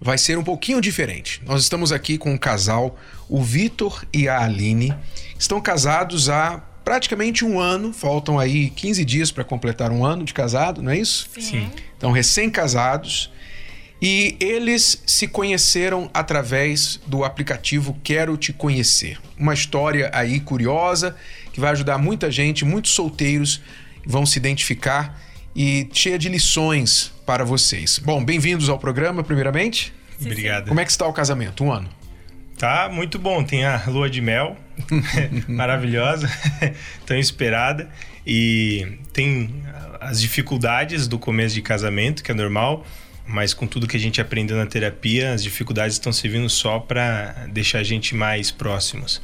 vai ser um pouquinho diferente. Nós estamos aqui com um casal, o Vitor e a Aline. Estão casados há praticamente um ano, faltam aí 15 dias para completar um ano de casado, não é isso? Sim. Então, recém-casados. E eles se conheceram através do aplicativo Quero Te Conhecer. Uma história aí curiosa que vai ajudar muita gente, muitos solteiros vão se identificar e cheia de lições para vocês. Bom, bem-vindos ao programa, primeiramente. Sim, Obrigado. Como é que está o casamento? Um ano? Tá muito bom. Tem a lua de mel, maravilhosa, tão esperada. E tem as dificuldades do começo de casamento, que é normal mas com tudo que a gente aprendeu na terapia, as dificuldades estão servindo só para deixar a gente mais próximos.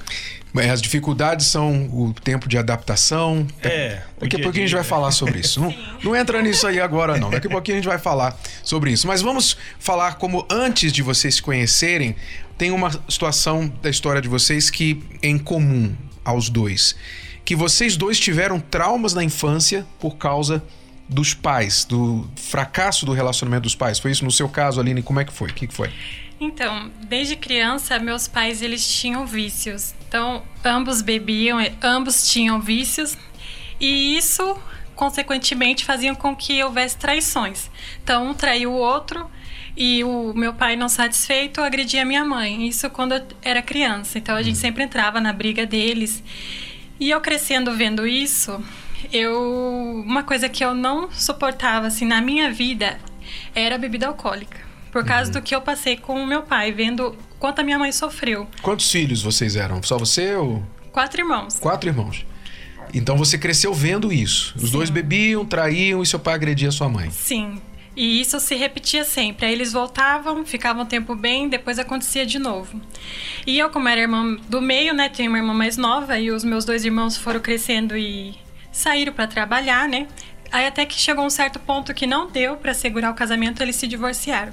As dificuldades são o tempo de adaptação. É. Daqui a pouquinho a gente vai falar sobre isso. Não, não entra nisso aí agora, não. Daqui a pouquinho a gente vai falar sobre isso. Mas vamos falar como antes de vocês se conhecerem, tem uma situação da história de vocês que é em comum aos dois. Que vocês dois tiveram traumas na infância por causa dos pais, do fracasso do relacionamento dos pais. Foi isso no seu caso, Aline? Como é que foi? O que foi? Então, desde criança, meus pais eles tinham vícios. Então, ambos bebiam, ambos tinham vícios. E isso, consequentemente, fazia com que houvesse traições. Então, um traiu o outro e o meu pai, não satisfeito, agredia minha mãe. Isso quando eu era criança. Então, a gente hum. sempre entrava na briga deles. E eu crescendo vendo isso, eu uma coisa que eu não suportava assim na minha vida era a bebida alcoólica. Por causa uhum. do que eu passei com o meu pai, vendo quanto a minha mãe sofreu. Quantos filhos vocês eram? Só você ou Quatro irmãos. Quatro irmãos. Então você cresceu vendo isso. Os Sim. dois bebiam, traíam e seu pai agredia sua mãe. Sim. E isso se repetia sempre. Aí eles voltavam, ficavam um tempo bem, depois acontecia de novo. E eu, como era irmã do meio, né, tinha uma irmã mais nova e os meus dois irmãos foram crescendo e saíram para trabalhar, né? Aí até que chegou um certo ponto que não deu para segurar o casamento, eles se divorciaram.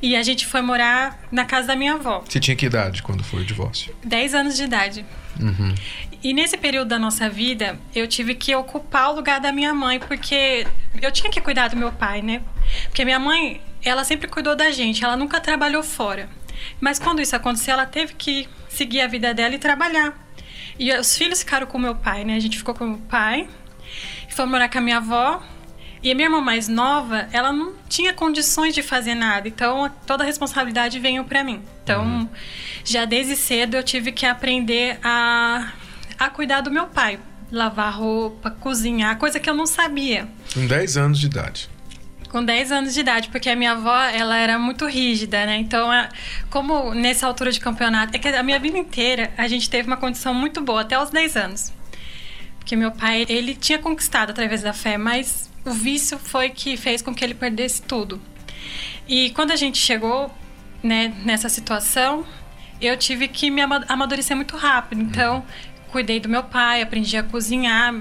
E a gente foi morar na casa da minha avó. Você tinha que idade quando foi o divórcio? 10 anos de idade. Uhum. E nesse período da nossa vida, eu tive que ocupar o lugar da minha mãe, porque eu tinha que cuidar do meu pai, né? Porque minha mãe, ela sempre cuidou da gente, ela nunca trabalhou fora. Mas quando isso aconteceu, ela teve que seguir a vida dela e trabalhar. E os filhos ficaram com meu pai, né? A gente ficou com o pai, foi morar com a minha avó. E a minha irmã mais nova, ela não tinha condições de fazer nada, então toda a responsabilidade veio para mim. Então, uhum. já desde cedo eu tive que aprender a, a cuidar do meu pai, lavar roupa, cozinhar, coisa que eu não sabia. Com 10 anos de idade com 10 anos de idade, porque a minha avó, ela era muito rígida, né? Então, como nessa altura de campeonato, é que a minha vida inteira a gente teve uma condição muito boa até os 10 anos. Porque meu pai, ele tinha conquistado através da fé, mas o vício foi que fez com que ele perdesse tudo. E quando a gente chegou, né, nessa situação, eu tive que me amadurecer muito rápido. Então, cuidei do meu pai, aprendi a cozinhar,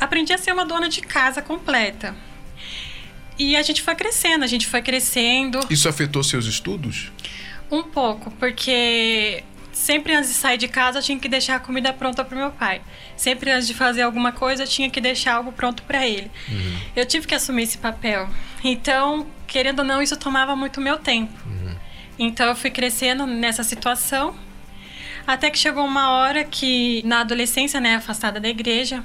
aprendi a ser uma dona de casa completa. E a gente foi crescendo, a gente foi crescendo. Isso afetou seus estudos? Um pouco, porque sempre antes de sair de casa eu tinha que deixar a comida pronta para meu pai. Sempre antes de fazer alguma coisa eu tinha que deixar algo pronto para ele. Uhum. Eu tive que assumir esse papel. Então, querendo ou não, isso tomava muito meu tempo. Uhum. Então eu fui crescendo nessa situação. Até que chegou uma hora que, na adolescência, né, afastada da igreja,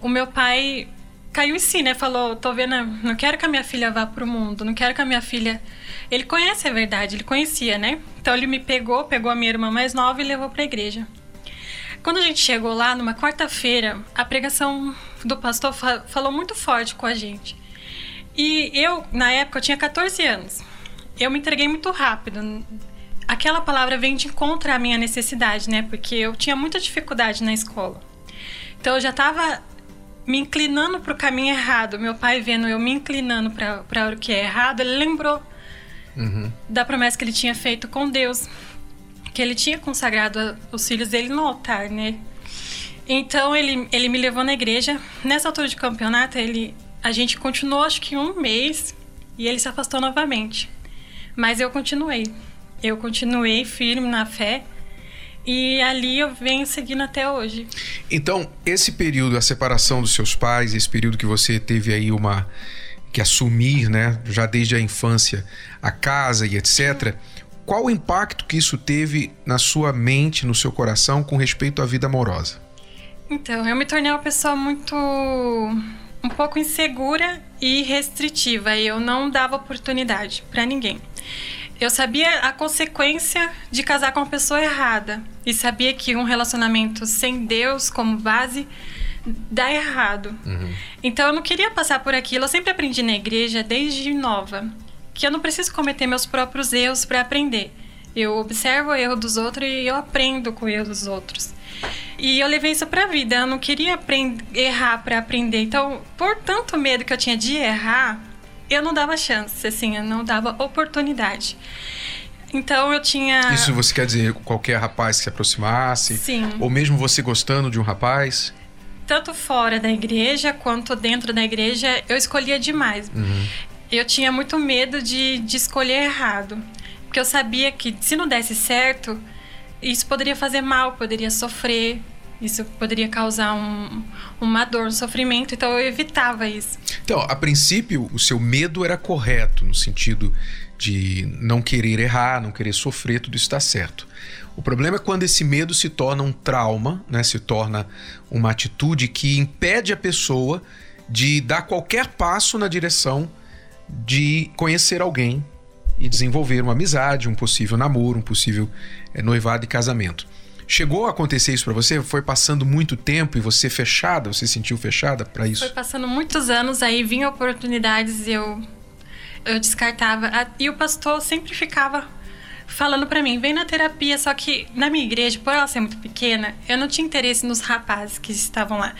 o meu pai caiu em si, né? Falou, tô vendo, não quero que a minha filha vá pro mundo, não quero que a minha filha. Ele conhece a verdade, ele conhecia, né? Então ele me pegou, pegou a minha irmã mais nova e levou pra igreja. Quando a gente chegou lá, numa quarta-feira, a pregação do pastor fa falou muito forte com a gente. E eu, na época, eu tinha 14 anos. Eu me entreguei muito rápido. Aquela palavra vem de encontro à minha necessidade, né? Porque eu tinha muita dificuldade na escola. Então eu já estava me inclinando para o caminho errado. Meu pai vendo eu me inclinando para o que é errado, ele lembrou uhum. da promessa que ele tinha feito com Deus. que ele tinha consagrado os filhos dele no altar, né? Então ele, ele me levou na igreja. Nessa altura de campeonato, ele, a gente continuou acho que um mês e ele se afastou novamente. Mas eu continuei. Eu continuei firme na fé e ali eu venho seguindo até hoje. Então, esse período, a separação dos seus pais, esse período que você teve aí uma que assumir, né, já desde a infância, a casa e etc. Qual o impacto que isso teve na sua mente, no seu coração com respeito à vida amorosa? Então, eu me tornei uma pessoa muito um pouco insegura e restritiva. Eu não dava oportunidade para ninguém. Eu sabia a consequência de casar com uma pessoa errada e sabia que um relacionamento sem Deus como base dá errado. Uhum. Então eu não queria passar por aquilo. Eu sempre aprendi na igreja desde nova que eu não preciso cometer meus próprios erros para aprender. Eu observo o erro dos outros e eu aprendo com o erro dos outros. E eu levei isso para a vida. Eu não queria errar para aprender. Então, por tanto medo que eu tinha de errar, eu não dava chance, assim, eu não dava oportunidade. Então eu tinha. Isso você quer dizer qualquer rapaz que se aproximasse? Sim. Ou mesmo você gostando de um rapaz? Tanto fora da igreja quanto dentro da igreja, eu escolhia demais. Uhum. Eu tinha muito medo de, de escolher errado. Porque eu sabia que se não desse certo, isso poderia fazer mal, poderia sofrer, isso poderia causar um, uma dor, um sofrimento, então eu evitava isso. Então, a princípio, o seu medo era correto, no sentido de não querer errar, não querer sofrer, tudo está certo. O problema é quando esse medo se torna um trauma, né? se torna uma atitude que impede a pessoa de dar qualquer passo na direção de conhecer alguém e desenvolver uma amizade, um possível namoro, um possível é, noivado e casamento. Chegou a acontecer isso para você? Foi passando muito tempo e você fechada? Você sentiu fechada para isso? Foi passando muitos anos, aí vinham oportunidades e eu, eu descartava. E o pastor sempre ficava falando para mim, vem na terapia, só que na minha igreja, por ela ser muito pequena, eu não tinha interesse nos rapazes que estavam lá.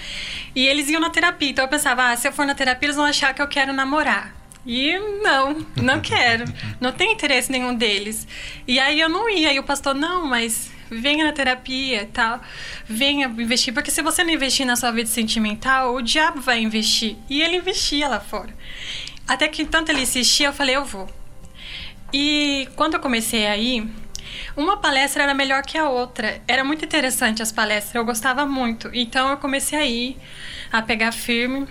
E eles iam na terapia, então eu pensava, ah, se eu for na terapia, eles vão achar que eu quero namorar. E não, não quero. Não tenho interesse nenhum deles. E aí eu não ia. E o pastor, não, mas venha na terapia e tal. Venha investir. Porque se você não investir na sua vida sentimental, o diabo vai investir. E ele investia lá fora. Até que tanto ele insistia, eu falei, eu vou. E quando eu comecei aí, uma palestra era melhor que a outra. Era muito interessante as palestras, eu gostava muito. Então eu comecei a ir, a pegar firme,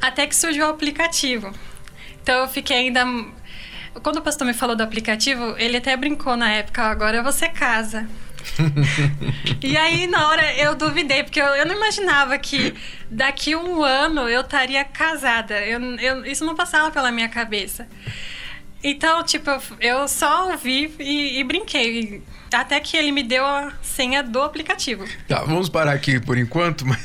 até que surgiu o aplicativo. Então eu fiquei ainda. Quando o pastor me falou do aplicativo, ele até brincou na época, agora você casa. e aí, na hora, eu duvidei, porque eu, eu, não imaginava que daqui um ano eu estaria casada. Eu, eu, isso não passava pela minha cabeça. Então, tipo, eu só ouvi e, e brinquei. Até que ele me deu a senha do aplicativo. Tá, vamos parar aqui por enquanto, mas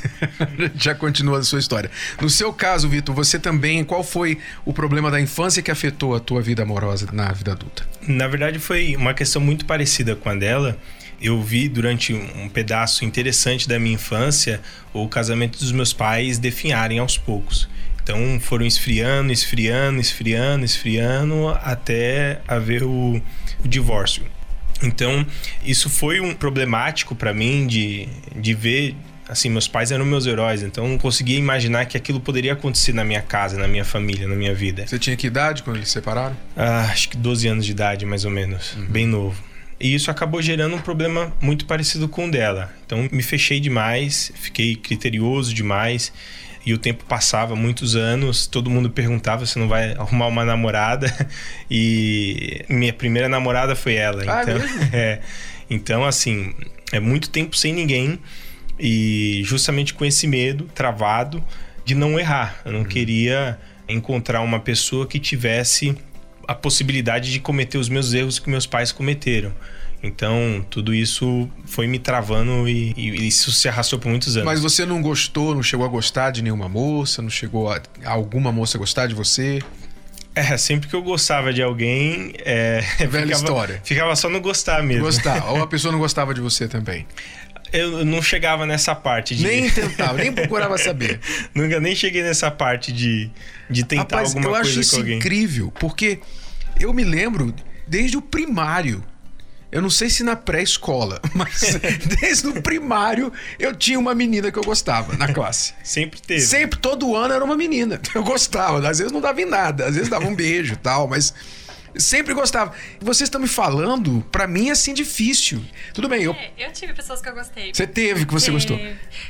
já continua a sua história. No seu caso, Vitor, você também, qual foi o problema da infância que afetou a tua vida amorosa na vida adulta? Na verdade, foi uma questão muito parecida com a dela. Eu vi durante um pedaço interessante da minha infância o casamento dos meus pais definharem aos poucos. Então foram esfriando, esfriando, esfriando, esfriando até haver o, o divórcio. Então, isso foi um problemático para mim de, de ver. Assim, meus pais eram meus heróis, então não conseguia imaginar que aquilo poderia acontecer na minha casa, na minha família, na minha vida. Você tinha que idade quando eles se separaram? Ah, acho que 12 anos de idade, mais ou menos. Uhum. Bem novo. E isso acabou gerando um problema muito parecido com o dela. Então, me fechei demais, fiquei criterioso demais e o tempo passava, muitos anos, todo mundo perguntava se não vai arrumar uma namorada. E minha primeira namorada foi ela. Ah, então, é, então, assim, é muito tempo sem ninguém. E justamente com esse medo travado de não errar. Eu não uhum. queria encontrar uma pessoa que tivesse a possibilidade de cometer os meus erros que meus pais cometeram. Então, tudo isso foi me travando e, e, isso se arrastou por muitos anos. Mas você não gostou, não chegou a gostar de nenhuma moça? Não chegou a, a alguma moça gostar de você? É, sempre que eu gostava de alguém. É, Velha ficava, história. Ficava só no gostar mesmo. Gostar. Ou a pessoa não gostava de você também. Eu não chegava nessa parte de. Nem tentava, nem procurava saber. Nunca nem cheguei nessa parte de, de tentar Rapaz, alguma coisa com alguém. Eu acho isso incrível, porque eu me lembro desde o primário Eu não sei se na pré-escola, mas desde o primário eu tinha uma menina que eu gostava na classe. Sempre teve. Sempre, todo ano era uma menina. Eu gostava. Às vezes não dava em nada, às vezes dava um beijo e tal, mas sempre gostava. Vocês estão me falando, para mim é assim difícil. Tudo bem, eu. É, eu tive pessoas que eu gostei. Você teve que você gostou.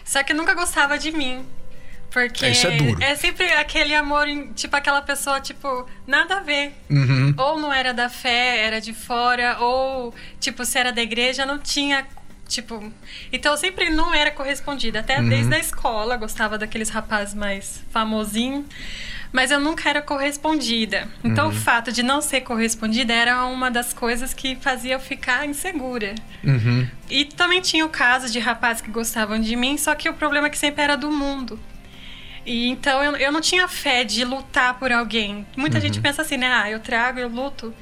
Só que nunca gostava de mim. Porque É, isso é duro. é sempre aquele amor, tipo, aquela pessoa, tipo, nada a ver. Uhum. Ou não era da fé, era de fora, ou, tipo, se era da igreja, não tinha, tipo... Então, eu sempre não era correspondida. Até Uhum. desde a escola, gostava daqueles rapazes mais famosinhos. Mas eu nunca era correspondida. Então, Uhum. o fato de não ser correspondida era uma das coisas que fazia eu ficar insegura. Uhum. E também tinha o caso de rapazes que gostavam de mim, só que o problema é que sempre era do mundo. E então eu, eu não tinha fé de lutar por alguém. Muita Uhum. gente pensa assim, né? Ah, eu trago, eu luto.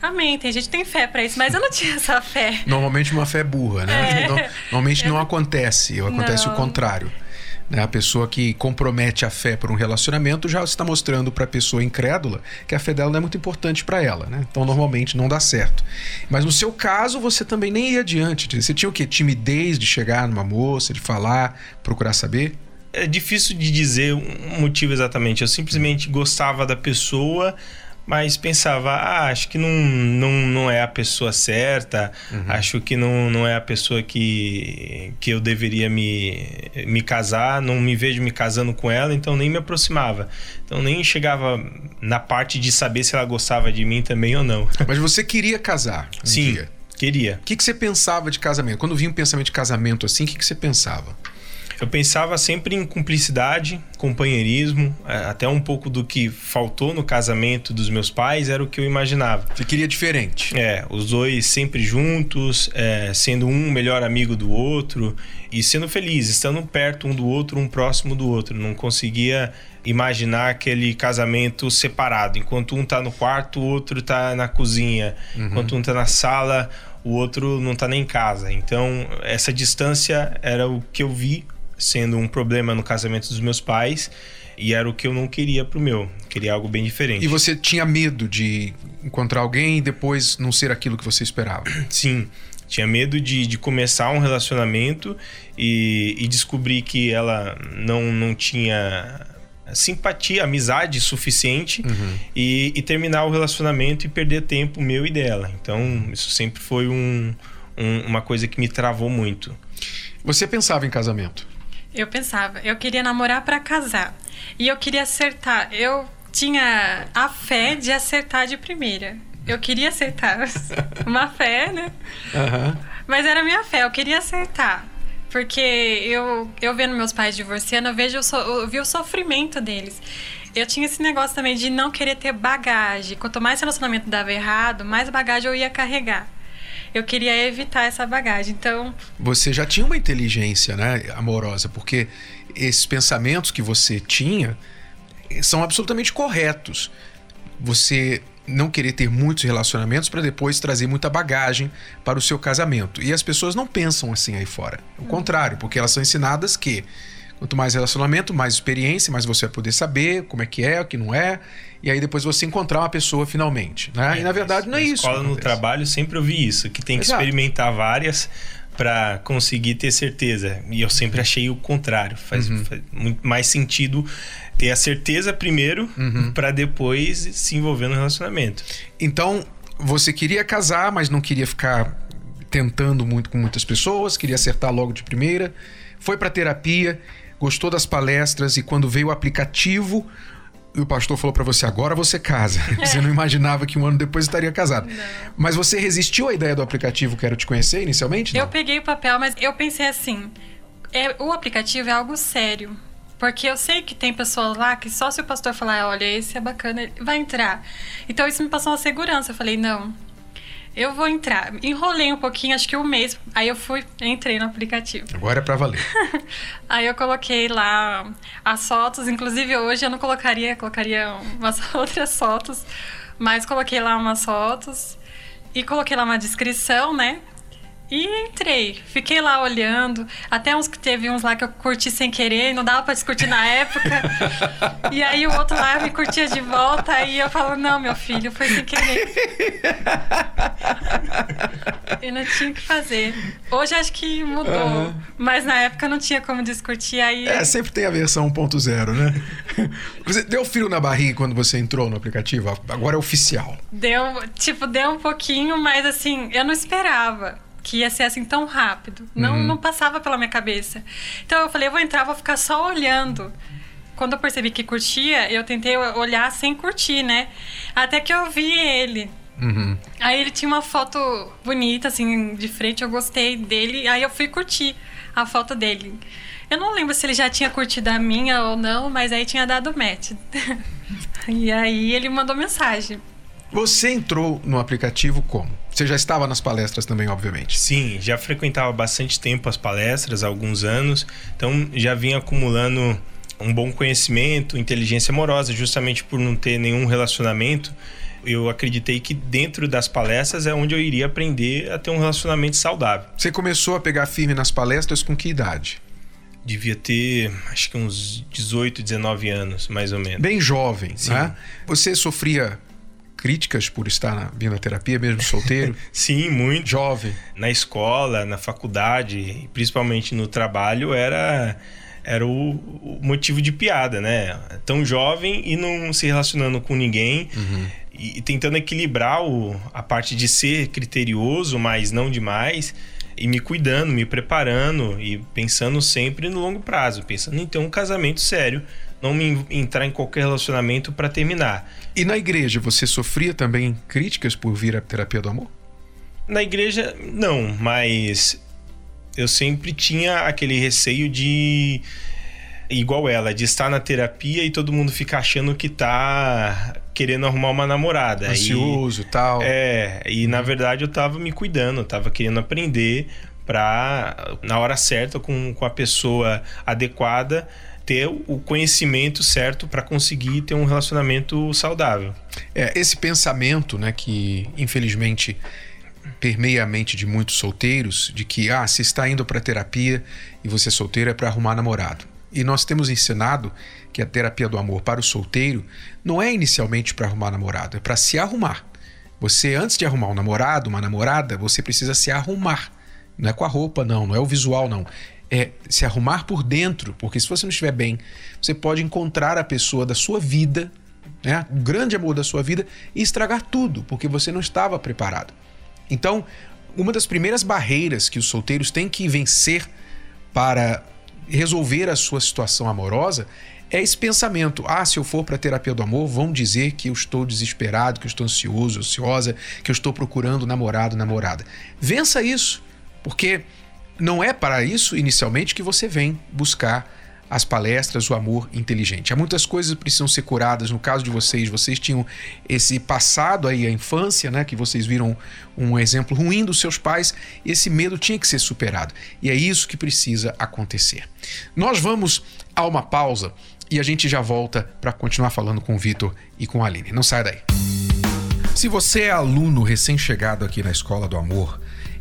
Amém, tem gente que tem fé pra isso, mas eu não tinha essa fé. Normalmente uma fé burra, né? É. No- Normalmente não acontece, acontece Não. o contrário. Né? A pessoa que compromete a fé por um relacionamento já está mostrando para a pessoa incrédula que a fé dela não é muito importante para ela, né? Então normalmente não dá certo. Mas no seu caso você também nem ia adiante. Você tinha o quê? Timidez de chegar numa moça, de falar, procurar saber? É difícil de dizer um motivo exatamente. Eu simplesmente gostava da pessoa, mas pensava, ah, acho que não, não, não é a pessoa certa, acho que não, não é a pessoa que, que eu deveria me, me casar, não me vejo me casando com ela, então nem me aproximava. Então nem chegava na parte de saber se ela gostava de mim também ou não. Mas você queria casar? um Sim, dia. queria. O que, que você pensava de casamento? Quando vinha um pensamento de casamento assim, o que, que você pensava? Eu pensava sempre em cumplicidade, companheirismo, é, até um pouco do que faltou no casamento dos meus pais era o que eu imaginava. Você queria diferente. É, os dois sempre juntos, é, sendo um melhor amigo do outro e sendo felizes, estando perto um do outro, um próximo do outro. Não conseguia imaginar aquele casamento separado. Enquanto um tá no quarto, o outro tá na cozinha. Enquanto um tá na sala, o outro não tá nem em casa. Então, essa distância era o que eu vi sendo um problema no casamento dos meus pais e era o que eu não queria pro meu. Queria algo bem diferente. E você tinha medo de encontrar alguém e depois não ser aquilo que você esperava? Sim. Tinha medo de, de começar um relacionamento e, e descobrir que ela não, não tinha simpatia, amizade suficiente e, e terminar o relacionamento e perder tempo meu e dela. Então, isso sempre foi um, um- uma coisa que me travou muito. Você pensava em casamento? Eu pensava, eu queria namorar pra casar. E eu queria acertar. Eu tinha a fé de acertar de primeira. Eu queria acertar. Uma fé, né? Aham. Mas era minha fé, eu queria acertar. Porque eu, eu vendo meus pais divorciando, eu, vejo, o so- eu vi o sofrimento deles. Eu tinha esse negócio também de não querer ter bagagem. Quanto mais relacionamento dava errado, mais bagagem eu ia carregar. Eu queria evitar essa bagagem. Então, Você já tinha uma inteligência, né, amorosa, porque esses pensamentos que você tinha eh, são absolutamente corretos. Você não querer ter muitos relacionamentos para depois trazer muita bagagem para o seu casamento. E as pessoas não pensam assim aí fora. O contrário, porque elas são ensinadas que quanto mais relacionamento, mais experiência, mais você vai poder saber como é que é, o que não é, e aí depois você encontrar uma pessoa finalmente, né? e na verdade não é na isso. escola, que no trabalho, sempre ouvi isso, que tem que Exato. experimentar várias para conseguir ter certeza. E eu sempre achei o contrário. Faz, Uhum. faz muito mais sentido ter a certeza primeiro Uhum. para depois se envolver no relacionamento. Então, você queria casar, mas não queria ficar tentando muito com muitas pessoas, queria acertar logo de primeira. Foi para terapia, gostou das palestras e quando veio o aplicativo, o pastor falou para você: agora você casa. Você não imaginava que um ano depois estaria casado. Mas você resistiu à ideia do aplicativo Quero Te Conhecer inicialmente? Eu Não? peguei o papel, mas eu pensei assim: é, o aplicativo é algo sério. Porque eu sei que tem pessoas lá que só se o pastor falar, olha, esse é bacana, ele vai entrar. Então isso me passou uma segurança. Eu falei, não, eu vou entrar. Enrolei um pouquinho, acho que um mês. Aí eu fui, entrei no aplicativo. Agora é para valer. Aí eu coloquei lá as fotos, inclusive hoje eu não colocaria, colocaria umas outras fotos, mas coloquei lá umas fotos e coloquei lá uma descrição, né? E entrei. Fiquei lá olhando. Até uns que teve uns lá que eu curti sem querer, não dava pra discutir na época. e aí o outro lá me curtia de volta. E eu falo, não, meu filho, foi sem querer. e não tinha o que fazer. Hoje acho que mudou. Uhum. Mas na época não tinha como discutir. Aí... É, sempre tem a versão 1.0, né? Você deu frio na barriga quando você entrou no aplicativo? Agora é oficial. Deu, tipo, deu um pouquinho, mas assim, eu não esperava que ia ser assim tão rápido. Não, uhum. não passava pela minha cabeça. Então eu falei, eu vou entrar, vou ficar só olhando. Quando eu percebi que curtia, eu tentei olhar sem curtir, né? Até que eu vi ele. Uhum. Aí ele tinha uma foto bonita, assim, de frente, eu gostei dele. Aí eu fui curtir a foto dele. Eu não lembro se ele já tinha curtido a minha ou não, mas aí tinha dado match. e aí ele mandou mensagem. Você entrou no aplicativo como? Você já estava nas palestras também, obviamente. Sim, já frequentava bastante tempo as palestras, há alguns anos. Então já vinha acumulando um bom conhecimento, inteligência amorosa, justamente por não ter nenhum relacionamento. Eu acreditei que dentro das palestras é onde eu iria aprender a ter um relacionamento saudável. Você começou a pegar firme nas palestras com que idade? devia ter acho que uns 18, 19 anos, mais ou menos. Bem jovem, Sim. né? Você sofria críticas por estar na, vindo à terapia, mesmo solteiro? Sim, muito. Jovem. Na escola, na faculdade, principalmente no trabalho, era era o, o, motivo de piada, né? Tão jovem e não se relacionando com ninguém uhum. e, e, tentando equilibrar o, a parte de ser criterioso, mas não demais, e me cuidando, me preparando e pensando sempre no longo prazo, pensando em ter um casamento sério não me entrar em qualquer relacionamento para terminar. E na igreja, você sofria também críticas por vir à terapia do amor? Na igreja, não, mas eu sempre tinha aquele receio de igual ela, de estar na terapia e todo mundo ficar achando que tá querendo arrumar uma namorada. Ansioso e tal. É, e na verdade eu tava me cuidando, tava querendo aprender para na hora certa com, com a pessoa adequada ter o conhecimento certo para conseguir ter um relacionamento saudável. É, esse pensamento, né, que infelizmente permeia a mente de muitos solteiros, de que ah, se está indo para terapia e você é solteiro é para arrumar namorado. E nós temos ensinado que a terapia do amor para o solteiro não é inicialmente para arrumar namorado, é para se arrumar. Você antes de arrumar um namorado, uma namorada, você precisa se arrumar. Não é com a roupa, não, não é o visual, não é se arrumar por dentro, porque se você não estiver bem, você pode encontrar a pessoa da sua vida, né, o grande amor da sua vida, e estragar tudo, porque você não estava preparado. Então, uma das primeiras barreiras que os solteiros têm que vencer para resolver a sua situação amorosa é esse pensamento: ah, se eu for para a terapia do amor, vão dizer que eu estou desesperado, que eu estou ansioso, ansiosa, que eu estou procurando namorado, namorada. Vença isso, porque não é para isso, inicialmente, que você vem buscar as palestras, o amor inteligente. Há muitas coisas que precisam ser curadas. No caso de vocês, vocês tinham esse passado aí, a infância, né? Que vocês viram um exemplo ruim dos seus pais. Esse medo tinha que ser superado. E é isso que precisa acontecer. Nós vamos a uma pausa e a gente já volta para continuar falando com o Vitor e com a Aline. Não saia daí. Se você é aluno recém-chegado aqui na Escola do Amor,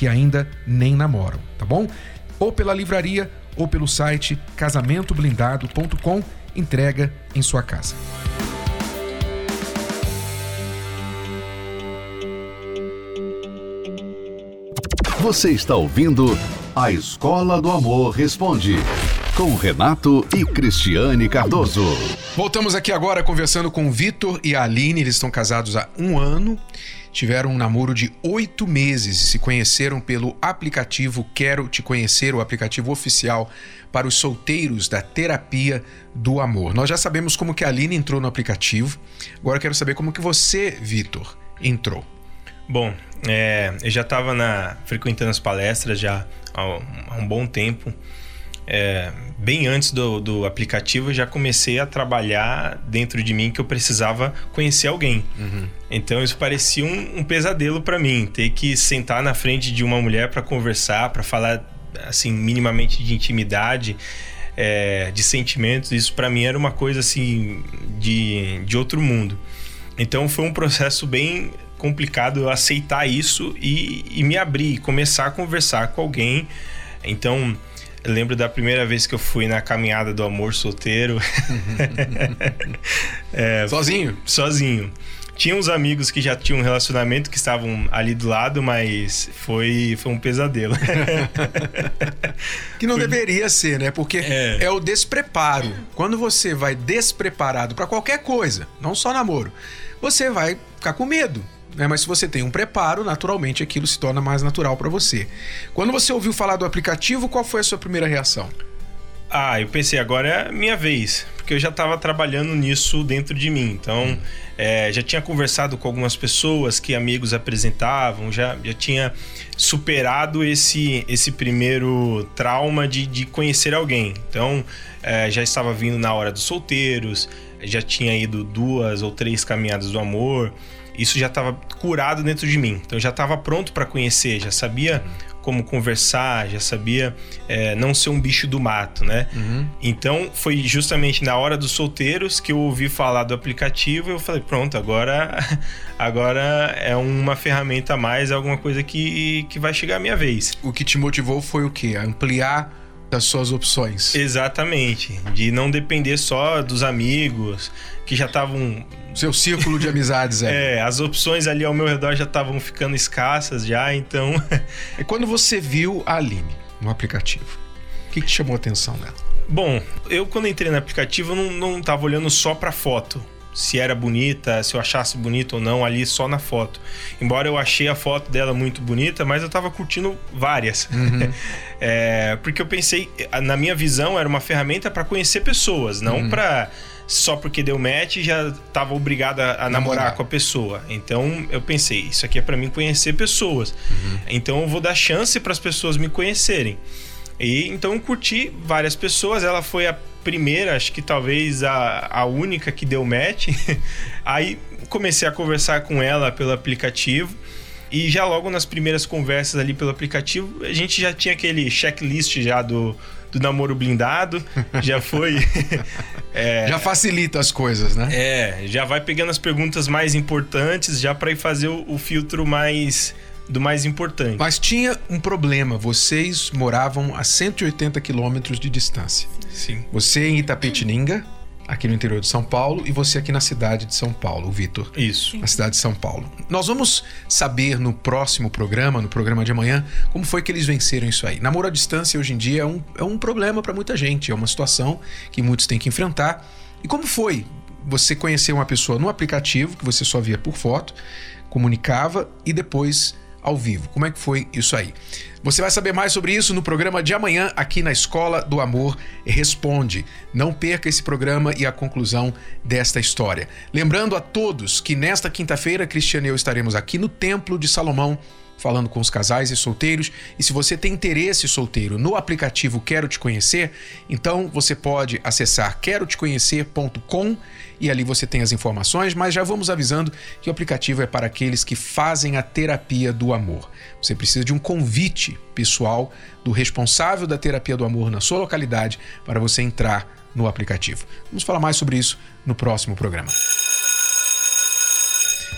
que ainda nem namoram, tá bom? Ou pela livraria ou pelo site casamentoblindado.com, entrega em sua casa. Você está ouvindo A Escola do Amor Responde, com Renato e Cristiane Cardoso. Voltamos aqui agora conversando com o Vitor e a Aline. Eles estão casados há um ano, tiveram um namoro de oito meses e se conheceram pelo aplicativo Quero Te Conhecer, o aplicativo oficial para os solteiros da terapia do amor. Nós já sabemos como que a Aline entrou no aplicativo. Agora eu quero saber como que você, Vitor, entrou. Bom, é, eu já estava frequentando as palestras já há, há um bom tempo. É, bem antes do, do aplicativo, eu já comecei a trabalhar dentro de mim que eu precisava conhecer alguém. Uhum. Então isso parecia um, um pesadelo para mim, ter que sentar na frente de uma mulher para conversar, para falar assim minimamente de intimidade. É, de sentimentos, isso para mim era uma coisa assim de, de outro mundo. Então foi um processo bem complicado eu aceitar isso e, e me abrir, começar a conversar com alguém. Então, eu lembro da primeira vez que eu fui na caminhada do amor solteiro. é, sozinho? Sozinho. Tinha uns amigos que já tinham um relacionamento que estavam ali do lado, mas foi, foi um pesadelo. que não foi... deveria ser, né? Porque é. é o despreparo. Quando você vai despreparado para qualquer coisa, não só namoro, você vai ficar com medo né? Mas se você tem um preparo, naturalmente aquilo se torna mais natural para você. Quando você ouviu falar do aplicativo, qual foi a sua primeira reação? Ah, eu pensei, agora é minha vez, porque eu já estava trabalhando nisso dentro de mim. Então, hum. é, já tinha conversado com algumas pessoas que amigos apresentavam, já, já tinha superado esse, esse primeiro trauma de, de conhecer alguém. Então, é, já estava vindo na hora dos solteiros, já tinha ido duas ou três caminhadas do amor isso já estava curado dentro de mim. Então eu já estava pronto para conhecer, já sabia como conversar, já sabia é, não ser um bicho do mato, né? Uhum. Então foi justamente na hora dos solteiros que eu ouvi falar do aplicativo e eu falei, pronto, agora, agora é uma ferramenta a mais, é alguma coisa que, que vai chegar a minha vez. O que te motivou foi o quê? Ampliar das suas opções. Exatamente. De não depender só dos amigos que já estavam. Seu círculo de amizades é. é, as opções ali ao meu redor já estavam ficando escassas já, então. e quando você viu a Aline no aplicativo, o que, que chamou a atenção dela? Bom, eu quando entrei no aplicativo não, não tava olhando só pra foto se era bonita, se eu achasse bonita ou não ali só na foto. Embora eu achei a foto dela muito bonita, mas eu tava curtindo várias. Uhum. é, porque eu pensei, na minha visão, era uma ferramenta para conhecer pessoas, não uhum. para só porque deu match já tava obrigado a, a namorar. namorar. com a pessoa. Então eu pensei, isso aqui é para mim conhecer pessoas. Uhum. Então eu vou dar chance para as pessoas me conhecerem. E então eu curti várias pessoas. Ela foi a primeira, acho que talvez a, a única que deu match. Aí comecei a conversar com ela pelo aplicativo. E já logo nas primeiras conversas ali pelo aplicativo, a gente já tinha aquele checklist já do, do namoro blindado. Já foi. é, já facilita as coisas, né? É, já vai pegando as perguntas mais importantes, já para ir fazer o, o filtro mais do mais importante. Mas tinha um problema. Vocês moravam a 180 quilômetros de distância. Sim. Você em Itapetininga, aqui no interior de São Paulo, e você aqui na cidade de São Paulo, o Vitor. Isso. Na cidade de São Paulo. Nós vamos saber no próximo programa, no programa de amanhã, como foi que eles venceram isso aí. Namoro à distância hoje em dia é um, é um problema para muita gente, é uma situação que muitos têm que enfrentar. E como foi você conhecer uma pessoa no aplicativo, que você só via por foto, comunicava e depois ao vivo. Como é que foi isso aí? Você vai saber mais sobre isso no programa de amanhã aqui na Escola do Amor Responde. Não perca esse programa e a conclusão desta história. Lembrando a todos que nesta quinta-feira, Cristiano e eu estaremos aqui no Templo de Salomão falando com os casais e solteiros. E se você tem interesse solteiro no aplicativo Quero Te Conhecer, então você pode acessar queroteconhecer.com e ali você tem as informações, mas já vamos avisando que o aplicativo é para aqueles que fazem a terapia do amor. Você precisa de um convite pessoal do responsável da terapia do amor na sua localidade para você entrar no aplicativo. Vamos falar mais sobre isso no próximo programa.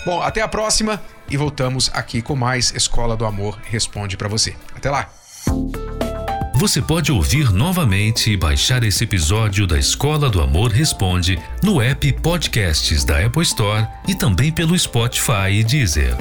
Bom, até a próxima e voltamos aqui com mais Escola do Amor Responde para você. Até lá. Você pode ouvir novamente e baixar esse episódio da Escola do Amor Responde no app Podcasts da Apple Store e também pelo Spotify e Deezer.